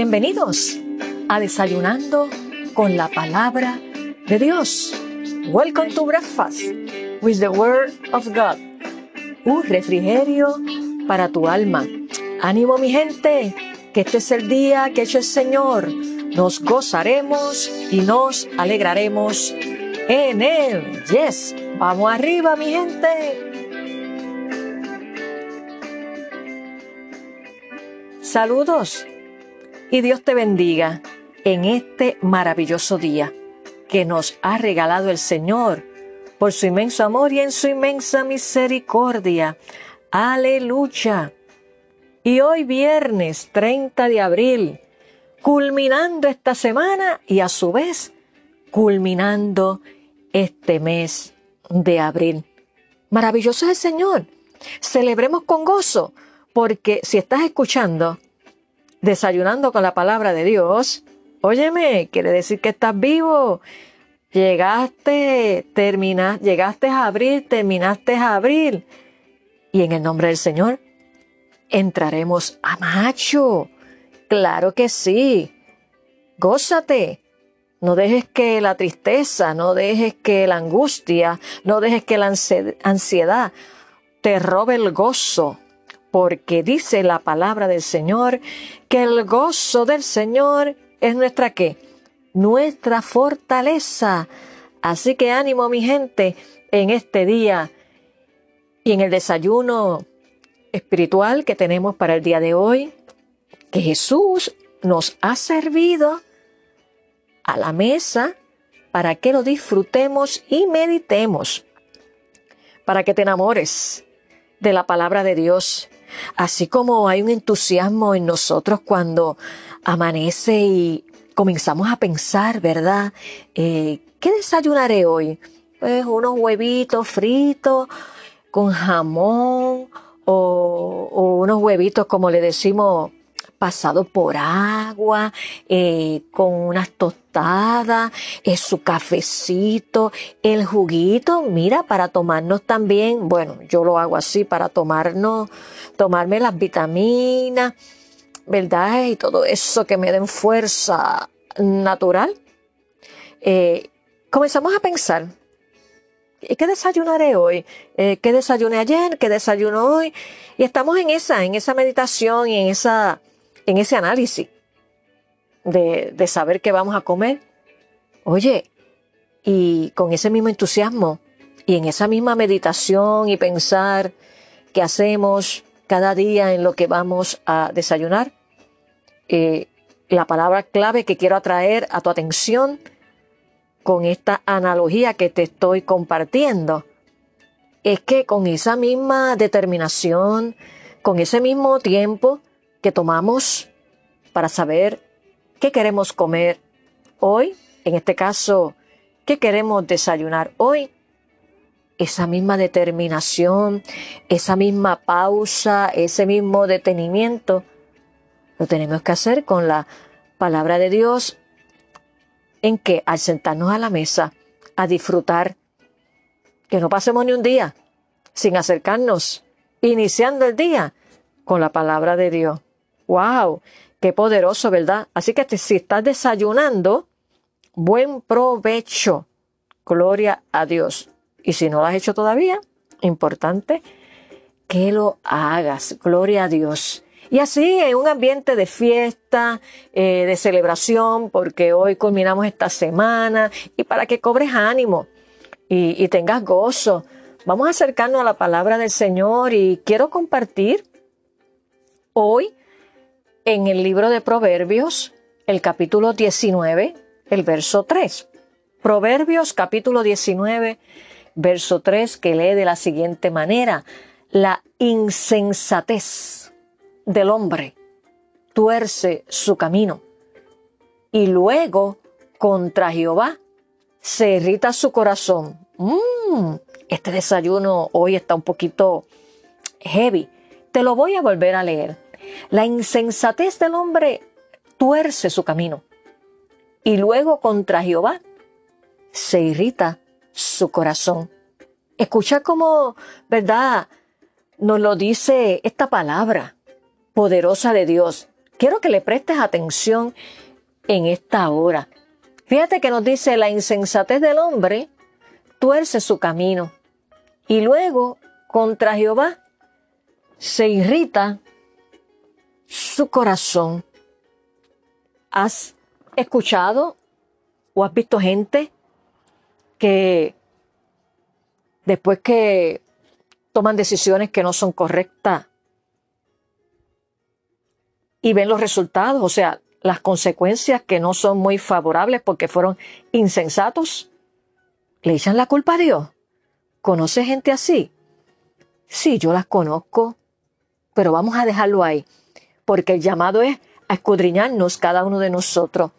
Bienvenidos a Desayunando con la Palabra de Dios. Welcome to Breakfast with the Word of God. Un refrigerio para tu alma. Ánimo mi gente, que este es el día que ha hecho el Señor. Nos gozaremos y nos alegraremos en Él. Yes, vamos arriba mi gente. Saludos y Dios te bendiga en este maravilloso día que nos ha regalado el Señor por su inmenso amor y en su inmensa misericordia. Aleluya. Y hoy viernes 30 de abril, culminando esta semana y a su vez culminando este mes de abril. Maravilloso es el Señor. Celebremos con gozo, porque si estás escuchando desayunando con la palabra de Dios, óyeme, quiere decir que estás vivo. Llegaste, terminaste, llegaste a abril, terminaste a abril. Y en el nombre del Señor, entraremos a macho. Claro que sí. Gózate. No dejes que la tristeza, no dejes que la angustia, no dejes que la ansiedad te robe el gozo porque dice la palabra del Señor que el gozo del Señor es nuestra qué? Nuestra fortaleza. Así que ánimo mi gente en este día y en el desayuno espiritual que tenemos para el día de hoy, que Jesús nos ha servido a la mesa para que lo disfrutemos y meditemos, para que te enamores de la palabra de Dios Así como hay un entusiasmo en nosotros cuando amanece y comenzamos a pensar, ¿verdad? Eh, ¿Qué desayunaré hoy? Pues unos huevitos fritos con jamón o, o unos huevitos, como le decimos, pasado por agua, eh, con unas tostadas, eh, su cafecito, el juguito, mira, para tomarnos también, bueno, yo lo hago así, para tomarnos, tomarme las vitaminas, ¿verdad? Y todo eso que me den fuerza natural. Eh, comenzamos a pensar, ¿qué desayunaré hoy? ¿Qué desayuné ayer? ¿Qué desayuno hoy? Y estamos en esa, en esa meditación y en esa en ese análisis de, de saber qué vamos a comer. Oye, y con ese mismo entusiasmo y en esa misma meditación y pensar qué hacemos cada día en lo que vamos a desayunar, eh, la palabra clave que quiero atraer a tu atención con esta analogía que te estoy compartiendo es que con esa misma determinación, con ese mismo tiempo, que tomamos para saber qué queremos comer hoy, en este caso, qué queremos desayunar hoy, esa misma determinación, esa misma pausa, ese mismo detenimiento, lo tenemos que hacer con la palabra de Dios en que al sentarnos a la mesa a disfrutar, que no pasemos ni un día sin acercarnos, iniciando el día con la palabra de Dios. ¡Wow! Qué poderoso, ¿verdad? Así que si estás desayunando, buen provecho. Gloria a Dios. Y si no lo has hecho todavía, importante que lo hagas. Gloria a Dios. Y así en un ambiente de fiesta, eh, de celebración, porque hoy culminamos esta semana y para que cobres ánimo y, y tengas gozo. Vamos a acercarnos a la palabra del Señor y quiero compartir hoy en el libro de Proverbios, el capítulo 19, el verso 3. Proverbios capítulo 19, verso 3, que lee de la siguiente manera, la insensatez del hombre tuerce su camino y luego contra Jehová se irrita su corazón. Mm, este desayuno hoy está un poquito heavy. Te lo voy a volver a leer. La insensatez del hombre tuerce su camino y luego contra Jehová se irrita su corazón. Escucha cómo, ¿verdad? Nos lo dice esta palabra poderosa de Dios. quiero que le prestes atención en esta hora. Fíjate que nos dice la insensatez del hombre tuerce su camino y luego contra Jehová se irrita su corazón. ¿Has escuchado o has visto gente que después que toman decisiones que no son correctas y ven los resultados, o sea, las consecuencias que no son muy favorables porque fueron insensatos, le echan la culpa a Dios. ¿Conoce gente así? Sí, yo las conozco, pero vamos a dejarlo ahí, porque el llamado es a escudriñarnos cada uno de nosotros.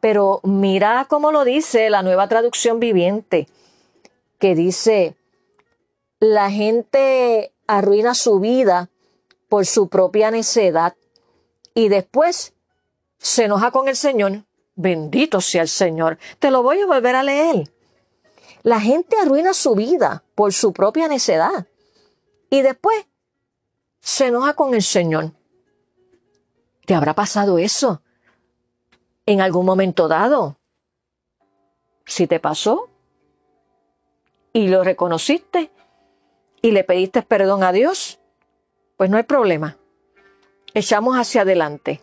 Pero mira cómo lo dice la nueva traducción viviente, que dice, la gente arruina su vida por su propia necedad y después se enoja con el Señor. Bendito sea el Señor. Te lo voy a volver a leer. La gente arruina su vida por su propia necedad y después se enoja con el Señor. ¿Te habrá pasado eso en algún momento dado? Si te pasó y lo reconociste y le pediste perdón a Dios, pues no hay problema. Echamos hacia adelante.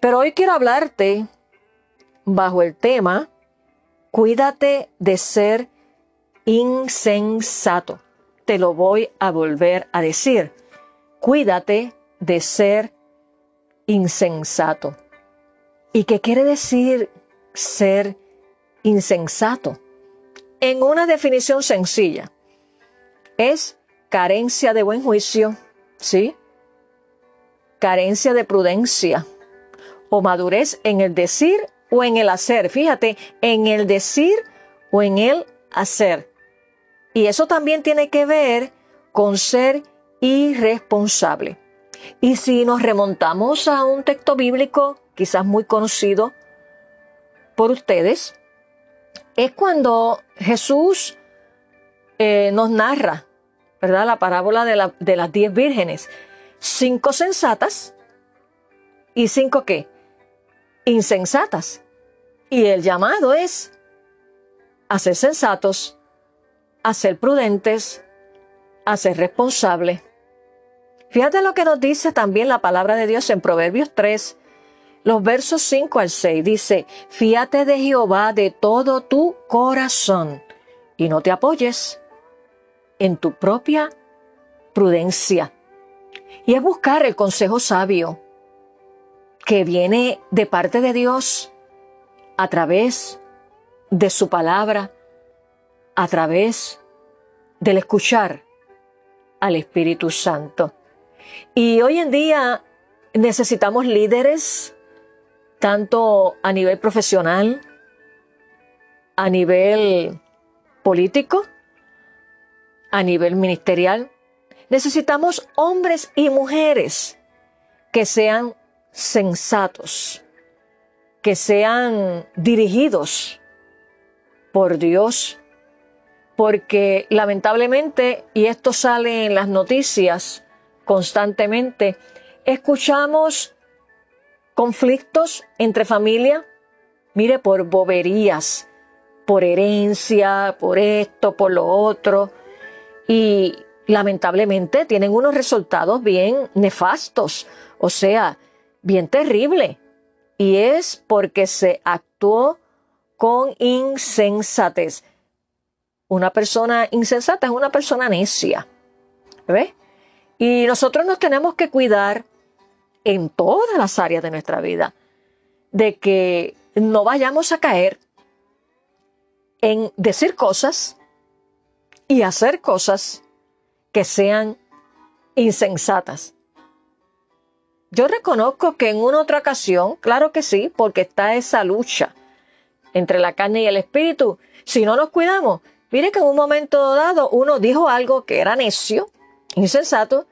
Pero hoy quiero hablarte bajo el tema, cuídate de ser insensato. Te lo voy a volver a decir. Cuídate de ser insensato. ¿Y qué quiere decir ser insensato? En una definición sencilla, es carencia de buen juicio, ¿sí? Carencia de prudencia o madurez en el decir o en el hacer. Fíjate, en el decir o en el hacer. Y eso también tiene que ver con ser irresponsable. Y si nos remontamos a un texto bíblico quizás muy conocido por ustedes, es cuando Jesús eh, nos narra, ¿verdad? La parábola de, las diez vírgenes. Cinco sensatas y cinco qué? Insensatas. Y el llamado es a ser sensatos, a ser prudentes, a ser responsables. Fíjate lo que nos dice también la palabra de Dios en Proverbios 3, los versos 5 al 6. Dice, fíate de Jehová de todo tu corazón y no te apoyes en tu propia prudencia. Y es buscar el consejo sabio que viene de parte de Dios a través de su palabra, a través del escuchar al Espíritu Santo. Y hoy en día necesitamos líderes, tanto a nivel profesional, a nivel político, a nivel ministerial. Necesitamos hombres y mujeres que sean sensatos, que sean dirigidos por Dios, porque lamentablemente, y esto sale en las noticias constantemente, escuchamos conflictos entre familia, mire, por boberías, por herencia, por esto, por lo otro, y lamentablemente tienen unos resultados bien nefastos, o sea, bien terrible. Y es porque se actuó con insensatez. Una persona insensata es una persona necia. ¿Ves? Y nosotros nos tenemos que cuidar en todas las áreas de nuestra vida de que no vayamos a caer en decir cosas y hacer cosas que sean insensatas. Yo reconozco que en una otra ocasión, claro que sí, porque está esa lucha entre la carne y el espíritu. Si no nos cuidamos, mire que en un momento dado uno dijo algo que era necio, insensato,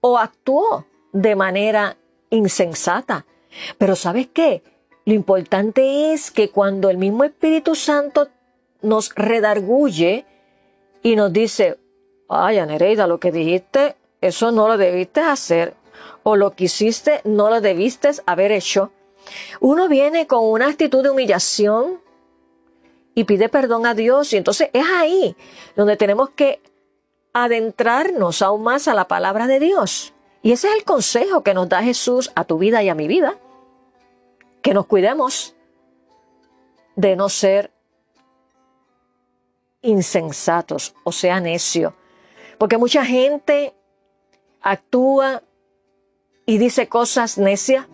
o actuó de manera insensata. Pero ¿sabes qué? Lo importante es que cuando el mismo Espíritu Santo nos redarguye y nos dice, ay, Nereida, lo que dijiste, eso no lo debiste hacer. o lo que hiciste no lo debiste haber hecho, uno viene con una actitud de humillación y pide perdón a Dios y entonces es ahí donde tenemos que adentrarnos aún más a la palabra de Dios. Y ese es el consejo que nos da Jesús a tu vida y a mi vida. Que nos cuidemos de no ser insensatos, o sea, necio. Porque mucha gente actúa y dice cosas necias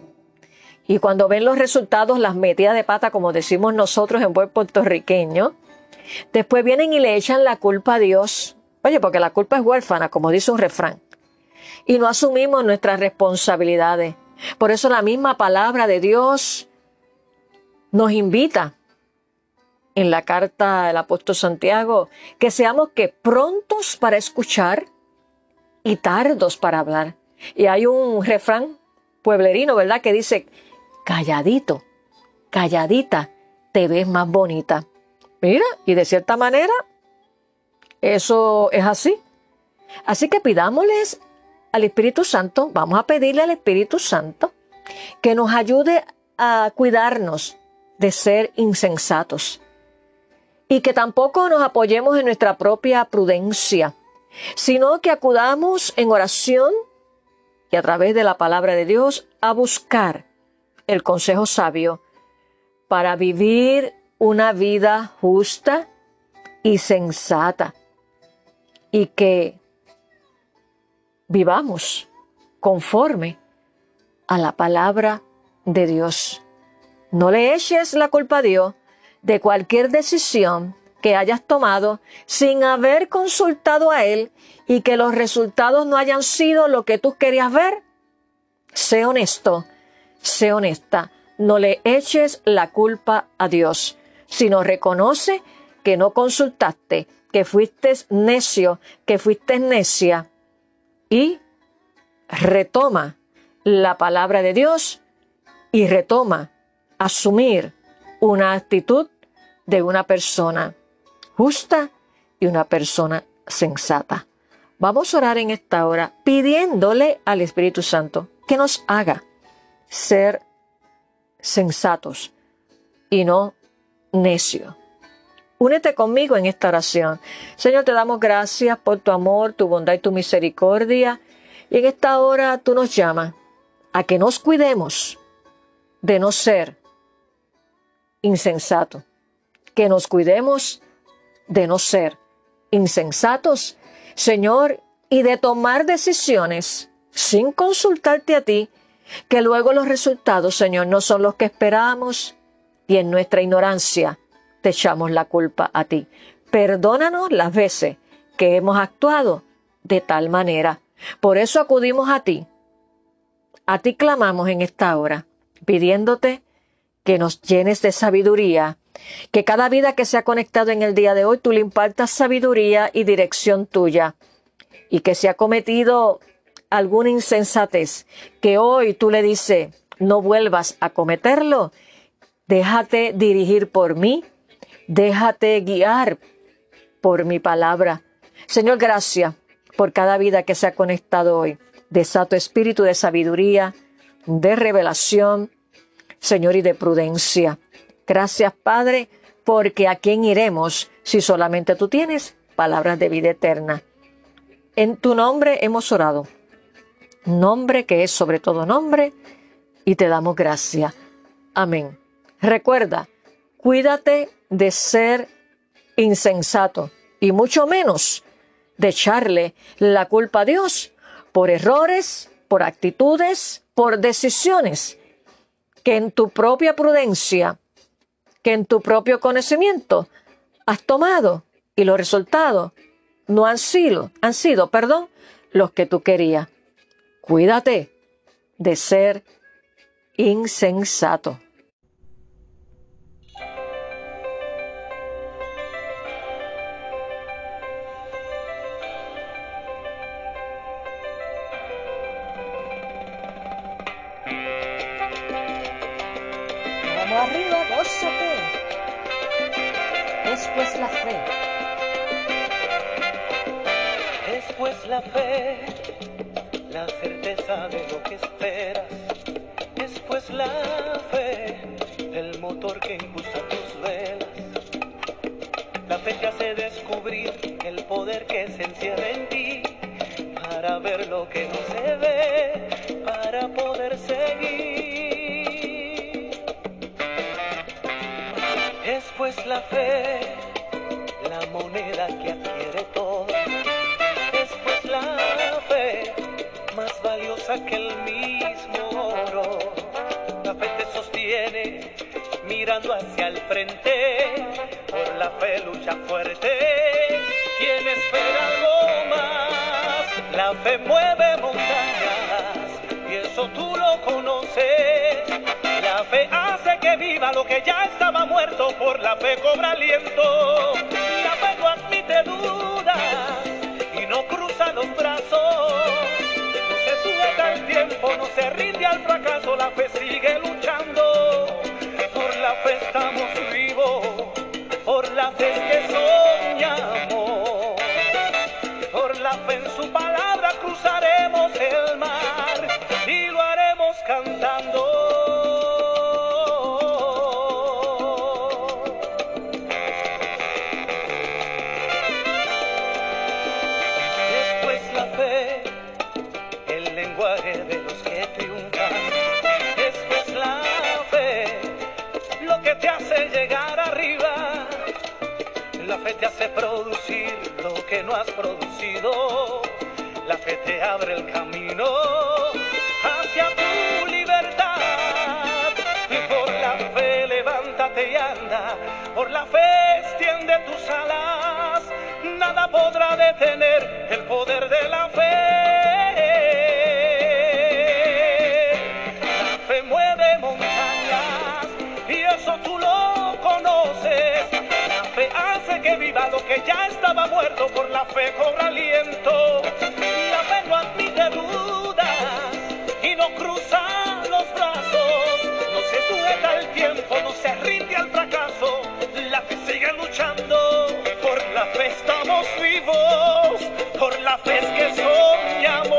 y cuando ven los resultados las metidas de pata, como decimos nosotros en buen puertorriqueño, después vienen y le echan la culpa a Dios. Oye, porque la culpa es huérfana, como dice un refrán. Y no asumimos nuestras responsabilidades. Por eso la misma palabra de Dios nos invita en la carta del apóstol Santiago, que seamos que prontos para escuchar y tardos para hablar. Y hay un refrán pueblerino, ¿verdad? Que dice, calladito, calladita, te ves más bonita. Mira, y de cierta manera, eso es así. Así que pidámosles al Espíritu Santo, vamos a pedirle al Espíritu Santo que nos ayude a cuidarnos de ser insensatos, y que tampoco nos apoyemos en nuestra propia prudencia, sino que acudamos en oración y a través de la palabra de Dios a buscar el consejo sabio para vivir una vida justa y sensata y que vivamos conforme a la palabra de Dios. No le eches la culpa a Dios de cualquier decisión que hayas tomado sin haber consultado a Él y que los resultados no hayan sido lo que tú querías ver? Sé honesto, sé honesta, no le eches la culpa a Dios, sino reconoce que no consultaste, que fuiste necio, que fuiste necia y retoma la palabra de Dios y retoma asumir una actitud de una persona justa y una persona sensata. Vamos a orar en esta hora pidiéndole al Espíritu Santo que nos haga ser sensatos y no necios. Únete conmigo en esta oración. Señor, te damos gracias por tu amor, tu bondad y tu misericordia. Y en esta hora tú nos llamas a que nos cuidemos de no ser insensatos que nos cuidemos de no ser insensatos, Señor, y de tomar decisiones sin consultarte a ti, que luego los resultados, Señor, no son los que esperamos y en nuestra ignorancia te echamos la culpa a ti. Perdónanos las veces que hemos actuado de tal manera. Por eso acudimos a ti. A ti clamamos en esta hora, pidiéndote que nos llenes de sabiduría que cada vida que se ha conectado en el día de hoy, tú le impartas sabiduría y dirección tuya. Y que se ha cometido alguna insensatez, que hoy tú le dices, no vuelvas a cometerlo, déjate dirigir por mí, déjate guiar por mi palabra. Señor, gracias por cada vida que se ha conectado hoy. Desato espíritu de sabiduría, de revelación, Señor, y de prudencia. Gracias, Padre, porque a quién iremos si solamente tú tienes palabras de vida eterna. En tu nombre hemos orado, nombre que es sobre todo nombre, y te damos gracias. Amén. Recuerda, cuídate de ser insensato y mucho menos de echarle la culpa a Dios por errores, por actitudes, por decisiones que en tu propia prudencia que en tu propio conocimiento has tomado y los resultados no han sido, han sido, perdón, los que tú querías. Cuídate de ser insensato. Arriba, gózate. Es pues la fe. Es pues la fe la certeza de lo que esperas. Es pues la fe, el motor que impulsa tus velas. La fe te hace descubrir el poder que se encierra en ti para ver lo que no se ve, para poder seguir. Es pues la fe, la moneda que adquiere todo. Es pues la fe, más valiosa que el mismo oro. La fe te sostiene mirando hacia el frente. Por la fe lucha fuerte. Quien espera algo más, la fe mueve montañas y eso tú lo conoces. La fe hace que viva lo que ya estaba muerto. Por la fe cobra aliento. La fe no admite dudas y no cruza los brazos. No se sujeta al tiempo, no se rinde al fracaso. La fe abre el camino hacia tu libertad. Y por la fe levántate y anda. Por la fe extiende tus alas. Nada podrá detener el poder de la fe. Que viva lo que ya estaba muerto. Por la fe cobra aliento. La fe no admite dudas y no cruza los brazos. No se sujeta al tiempo, no se rinde al fracaso. La fe sigue luchando. Por la fe estamos vivos. Por la fe es que soñamos.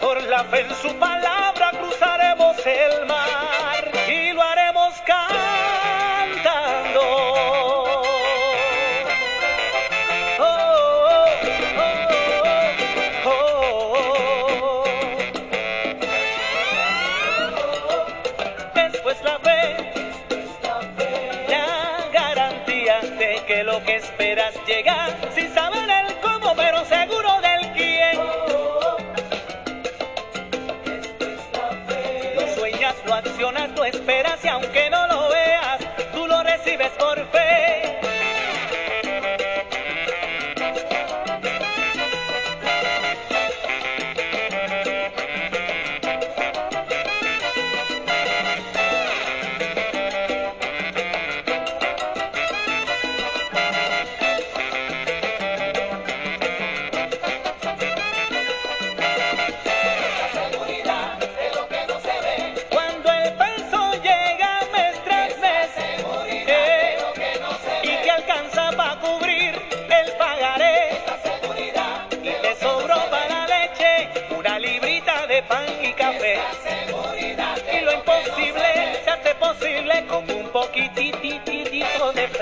Por la fe en su aunque no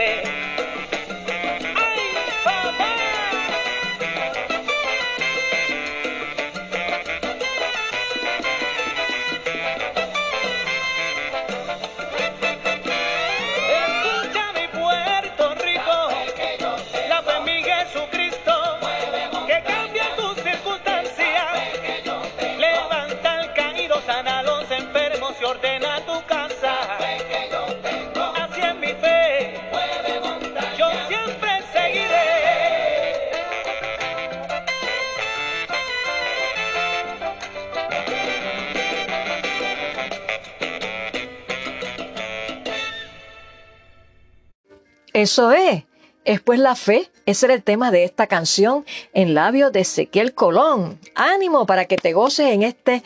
way. Eso es. Es pues la fe. Ese era el tema de esta canción en labios de Ezequiel Colón. Ánimo para que te goces en este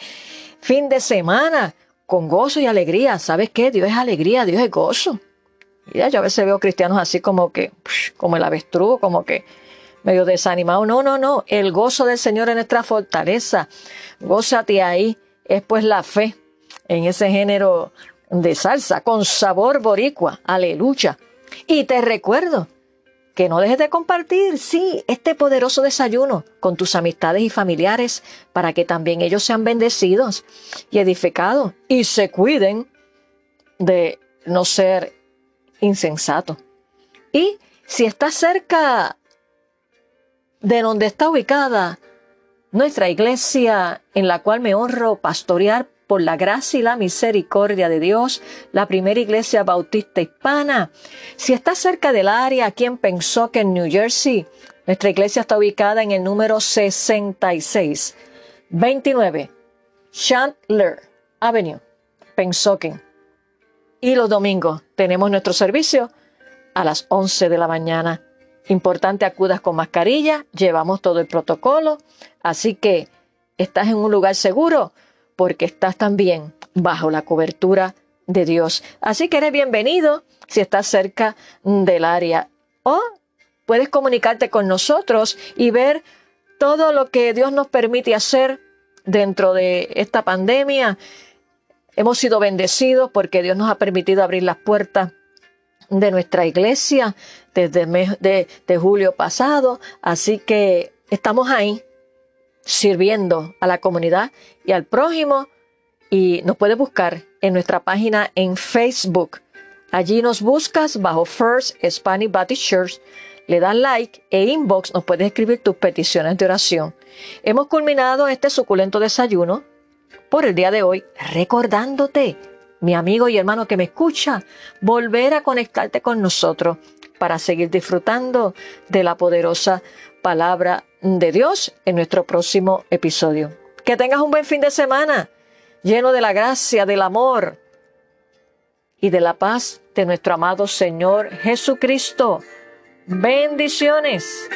fin de semana con gozo y alegría. ¿Sabes qué? Dios es alegría, Dios es gozo. Mira, yo a veces veo cristianos así como que, como el avestruz, como que medio desanimado. No, no, no. El gozo del Señor es nuestra fortaleza. Gózate ahí. Es pues la fe en ese género de salsa con sabor boricua. Aleluya. Y te recuerdo que no dejes de compartir, sí, este poderoso desayuno con tus amistades y familiares para que también ellos sean bendecidos y edificados y se cuiden de no ser insensatos. Y si estás cerca de donde está ubicada nuestra iglesia en la cual me honro pastorear la gracia y la misericordia de Dios, la primera iglesia bautista hispana. Si estás cerca del área aquí en Pensoken, New Jersey, nuestra iglesia está ubicada en el número 66, 29 Chandler Avenue, Pensoken. Y los domingos tenemos nuestro servicio a las 11 de la mañana. Importante acudas con mascarilla, llevamos todo el protocolo, así que estás en un lugar seguro porque estás también bajo la cobertura de Dios. Así que eres bienvenido si estás cerca del área o puedes comunicarte con nosotros y ver todo lo que Dios nos permite hacer dentro de esta pandemia. Hemos sido bendecidos porque Dios nos ha permitido abrir las puertas de nuestra iglesia desde el mes de, julio pasado. Así que estamos ahí sirviendo a la comunidad y al prójimo. Y nos puedes buscar en nuestra página en Facebook. Allí nos buscas bajo First Spanish Baptist Church, le das like e inbox nos puedes escribir tus peticiones de oración. Hemos culminado este suculento desayuno por el día de hoy recordándote, mi amigo y hermano que me escucha, volver a conectarte con nosotros para seguir disfrutando de la poderosa palabra de Dios en nuestro próximo episodio. Que tengas un buen fin de semana, lleno de la gracia, del amor y de la paz de nuestro amado Señor Jesucristo. Bendiciones.